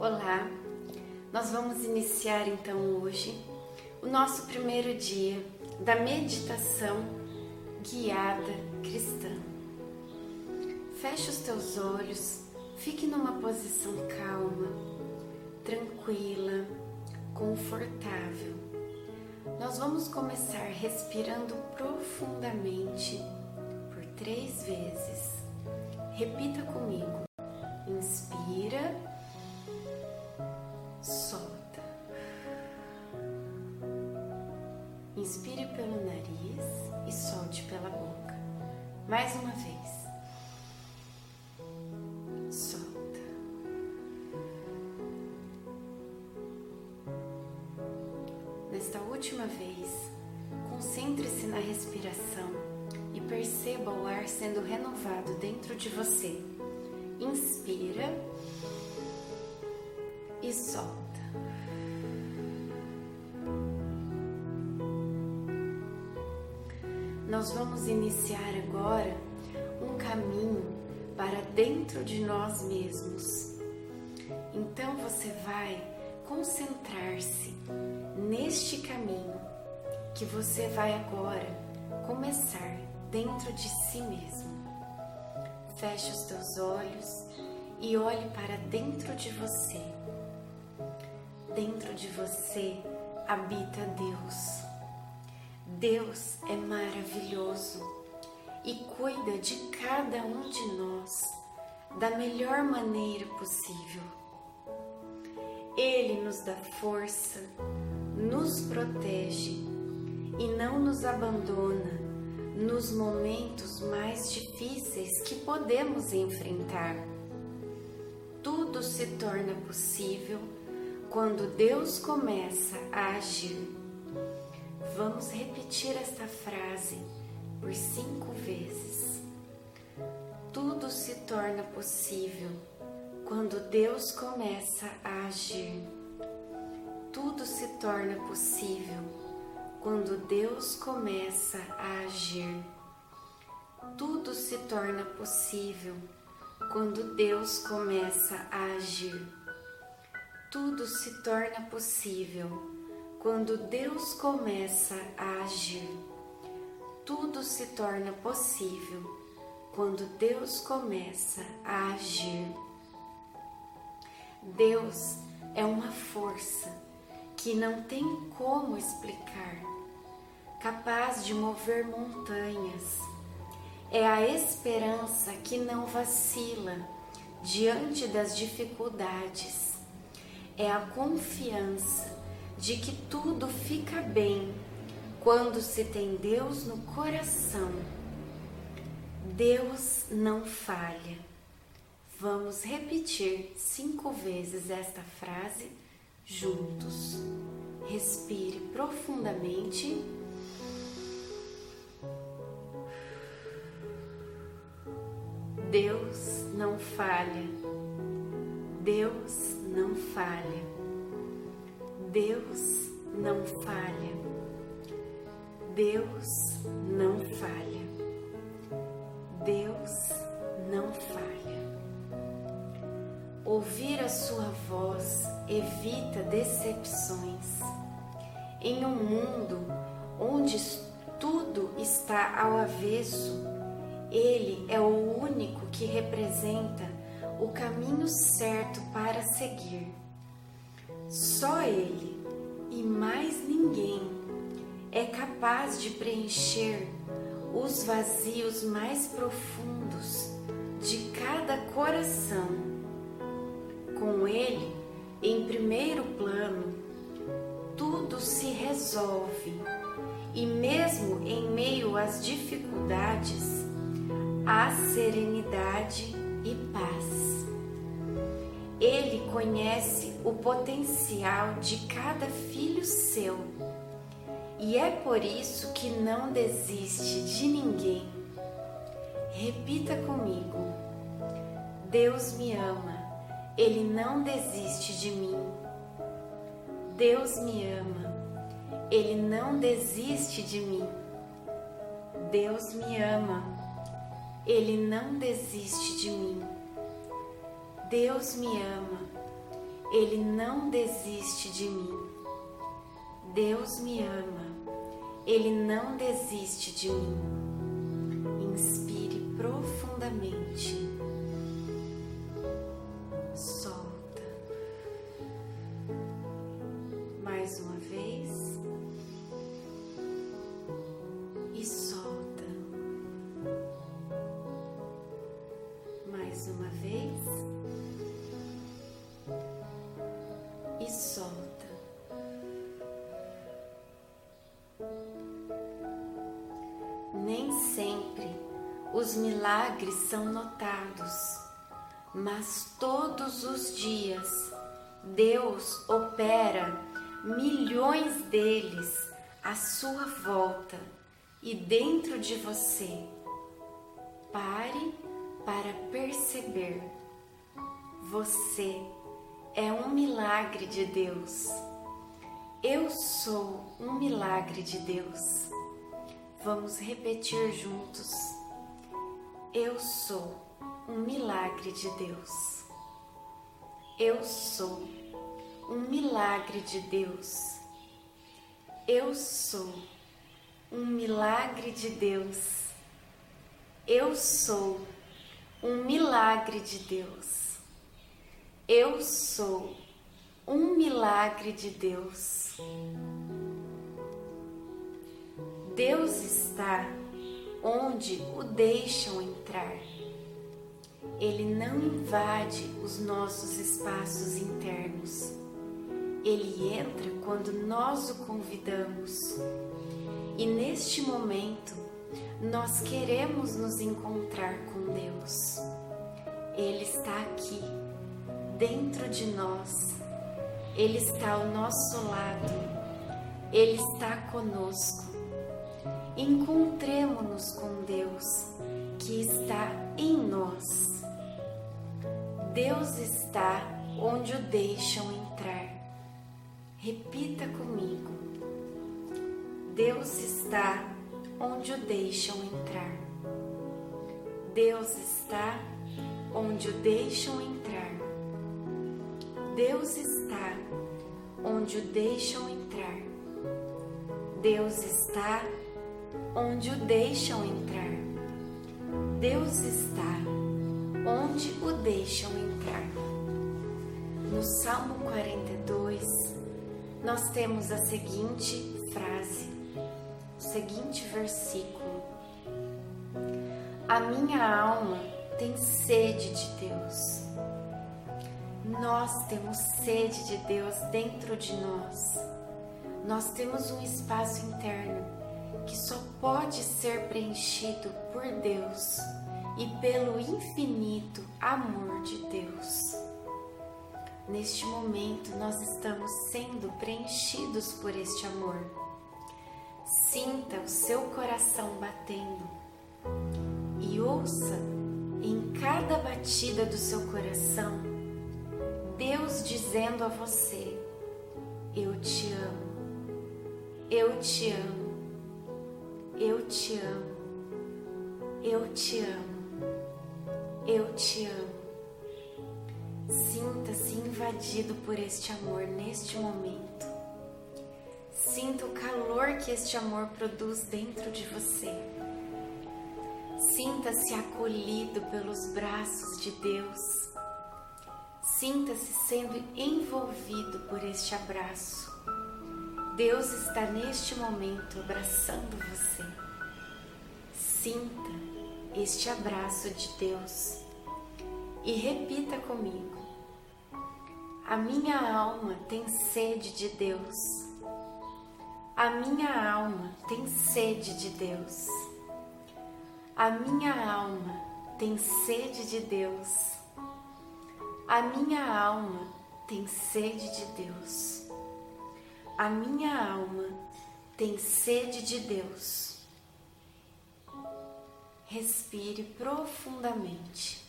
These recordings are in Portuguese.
Olá, nós vamos iniciar então hoje o nosso primeiro dia da meditação guiada cristã. Feche os teus olhos, fique numa posição calma, tranquila, confortável. Nós vamos começar respirando profundamente por três vezes. Repita comigo. Mais uma vez. Solta. Nesta última vez, concentre-se na respiração e perceba o ar sendo renovado dentro de você. Inspira e solta. Nós vamos iniciar agora um caminho para dentro de nós mesmos. Então você vai concentrar-se neste caminho que você vai agora começar dentro de si mesmo. Feche os teus olhos e olhe para dentro de você. Dentro de você habita Deus. Deus é maravilhoso e cuida de cada um de nós da melhor maneira possível. Ele nos dá força, nos protege e não nos abandona nos momentos mais difíceis que podemos enfrentar. Tudo se torna possível quando Deus começa a agir. Vamos repetir esta frase por cinco vezes. Tudo se torna possível quando Deus começa a agir. Tudo se torna possível quando Deus começa a agir. Tudo se torna possível quando Deus começa a agir. Tudo se torna possível quando Deus começa a agir. Tudo se torna possível quando Deus começa a agir. Deus é uma força que não tem como explicar, capaz de mover montanhas. É a esperança que não vacila diante das dificuldades. É a confiança de que tudo fica bem quando se tem Deus no coração. Deus não falha. Vamos repetir cinco vezes esta frase juntos. Respire profundamente. Deus não falha. Deus não falha. Deus não falha. Deus não falha. Deus não falha. Ouvir a sua voz evita decepções. Em um mundo onde tudo está ao avesso, ele é o único que representa o caminho certo para seguir. Só Ele e mais ninguém é capaz de preencher os vazios mais profundos de cada coração. Com Ele em primeiro plano, tudo se resolve e, mesmo em meio às dificuldades, há serenidade e paz. Conhece o potencial de cada filho seu e é por isso que não desiste de ninguém. Repita comigo: Deus me ama, Ele não desiste de mim. Deus me ama, Ele não desiste de mim. Deus me ama, Ele não desiste de mim. Deus me ama, Ele não desiste de mim. Deus me ama. Ele não desiste de mim. Os milagres são notados, mas todos os dias Deus opera milhões deles à sua volta e dentro de você. Pare para perceber. Você é um milagre de Deus. Eu sou um milagre de Deus. Vamos repetir juntos. Eu sou um milagre de Deus. Eu sou um milagre de Deus. Eu sou um milagre de Deus. Eu sou um milagre de Deus. Eu sou um milagre de Deus. Deus está onde o deixam entrar. Ele não invade os nossos espaços internos. Ele entra quando nós o convidamos. E neste momento, nós queremos nos encontrar com Deus. Ele está aqui, dentro de nós. Ele está ao nosso lado. Ele está conosco encontremos-nos com Deus que está em nós. Deus está onde o deixam entrar. Repita comigo. Deus está onde o deixam entrar. Deus está onde o deixam entrar. Deus está onde o deixam entrar. Deus está onde o deixam entrar. Deus está onde o deixam entrar. No Salmo 42, nós temos a seguinte frase, o seguinte versículo: A minha alma tem sede de Deus. Nós temos sede de Deus dentro de nós. Nós temos um espaço interno que só pode ser preenchido por Deus e pelo infinito amor de Deus. Neste momento, nós estamos sendo preenchidos por este amor. Sinta o seu coração batendo e ouça em cada batida do seu coração Deus dizendo a você: Eu te amo, eu te amo. Eu te amo. Eu te amo. Eu te amo. Sinta-se invadido por este amor neste momento. Sinta o calor que este amor produz dentro de você. Sinta-se acolhido pelos braços de Deus. Sinta-se sendo envolvido por este abraço. Deus está neste momento abraçando você. Sinta este abraço de Deus e repita comigo: A minha alma tem sede de Deus. A minha alma tem sede de Deus. A minha alma tem sede de Deus. A minha alma tem sede de Deus. A minha alma tem sede de Deus. Respire profundamente.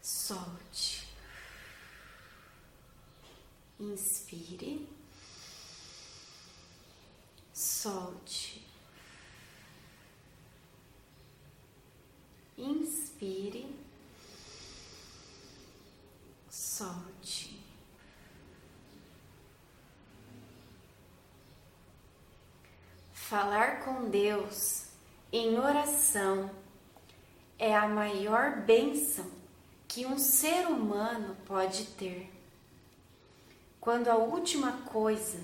Solte. Inspire. Solte. Inspire solte. Falar com Deus em oração é a maior bênção que um ser humano pode ter. Quando a última coisa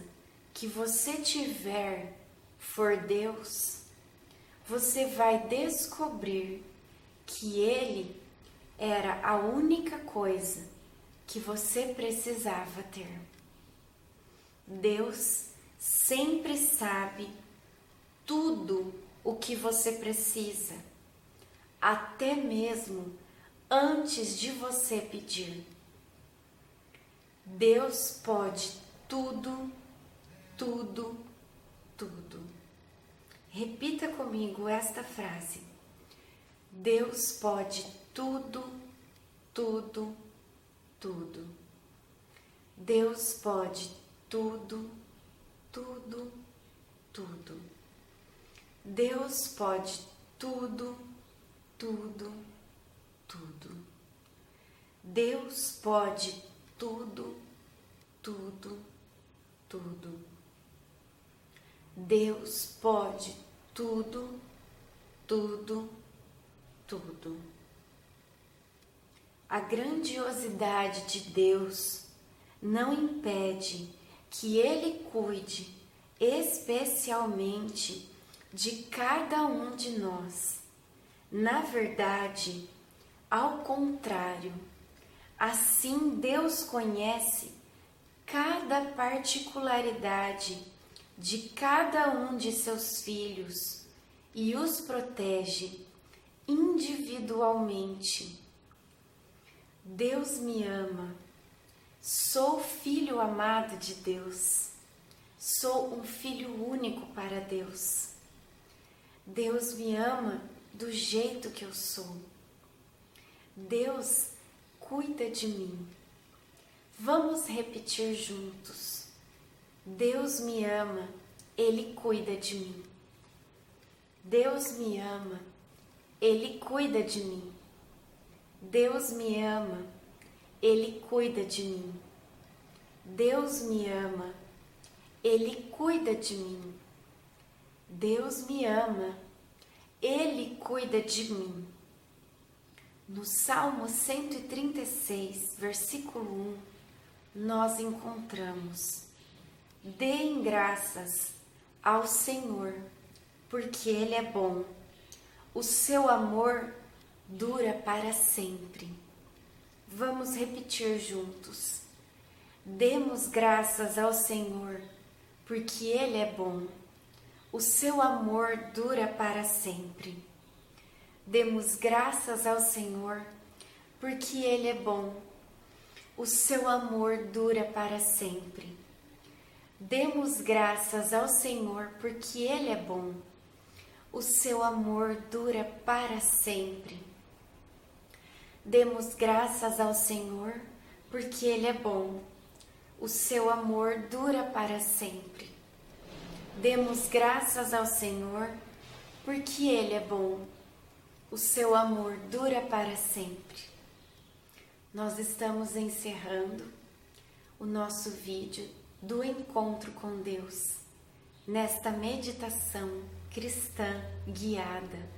que você tiver for Deus, você vai descobrir que Ele era a única coisa que você precisava ter. Deus sempre sabe tudo o que você precisa, até mesmo antes de você pedir. Deus pode tudo, tudo, tudo. Repita comigo esta frase. Deus pode tudo, tudo, tudo. Deus pode tudo, tudo, tudo. Deus pode tudo, tudo, tudo. Deus pode tudo, tudo, tudo. Deus pode tudo, tudo, tudo. A grandiosidade de Deus não impede que Ele cuide especialmente de cada um de nós. Na verdade, ao contrário, assim Deus conhece cada particularidade de cada um de seus filhos e os protege individualmente. Deus me ama, sou filho amado de Deus, sou um filho único para Deus. Deus me ama do jeito que eu sou. Deus cuida de mim. Vamos repetir juntos. Deus me ama, Ele cuida de mim. Deus me ama, Ele cuida de mim. Deus me ama, Ele cuida de mim. Deus me ama, Ele cuida de mim. Deus me ama, Ele cuida de mim. No Salmo 136, versículo 1, nós encontramos: Deem graças ao Senhor, porque Ele é bom, o seu amor dura para sempre. Vamos repetir juntos. Demos graças ao Senhor, porque Ele é bom o seu amor dura para sempre. Demos graças ao Senhor, porque Ele é bom. O seu amor dura para sempre. Demos graças ao Senhor, porque Ele é bom. O seu amor dura para sempre. Demos graças ao Senhor, porque Ele é bom. O seu amor dura para sempre. Demos graças ao Senhor, porque Ele é bom. O seu amor dura para sempre. Nós estamos encerrando o nosso vídeo do encontro com Deus nesta meditação cristã guiada.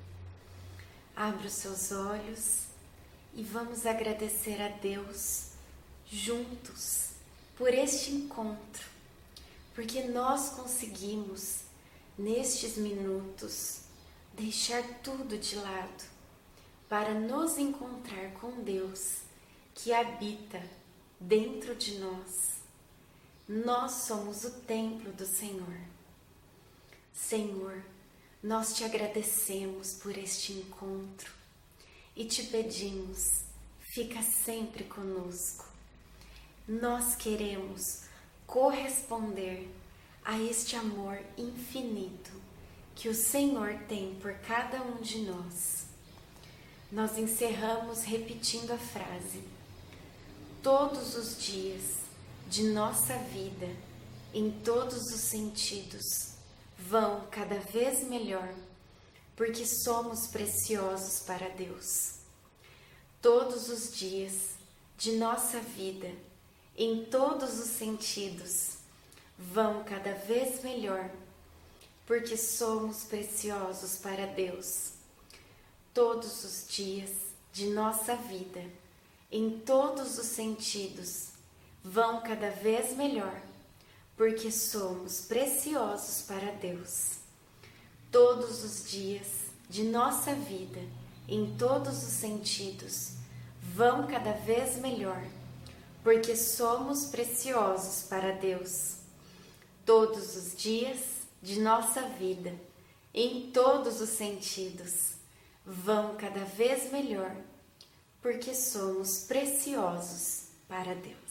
Abra os seus olhos e vamos agradecer a Deus juntos por este encontro porque nós conseguimos, nestes minutos, deixar tudo de lado para nos encontrar com Deus que habita dentro de nós. Nós somos o templo do Senhor. Senhor, nós te agradecemos por este encontro e te pedimos, fica sempre conosco. Nós queremos corresponder a este amor infinito que o Senhor tem por cada um de nós. Nós encerramos repetindo a frase: Todos os dias de nossa vida, em todos os sentidos, vão cada vez melhor, porque somos preciosos para Deus. Todos os dias de nossa vida, em todos os sentidos, vão cada vez melhor, porque somos preciosos para Deus. Todos os dias de nossa vida, em todos os sentidos, vão cada vez melhor, porque somos preciosos para Deus. Todos os dias de nossa vida, em todos os sentidos, vão cada vez melhor, porque somos preciosos para Deus. Todos os dias de nossa vida, em todos os sentidos, vão cada vez melhor, porque somos preciosos para Deus.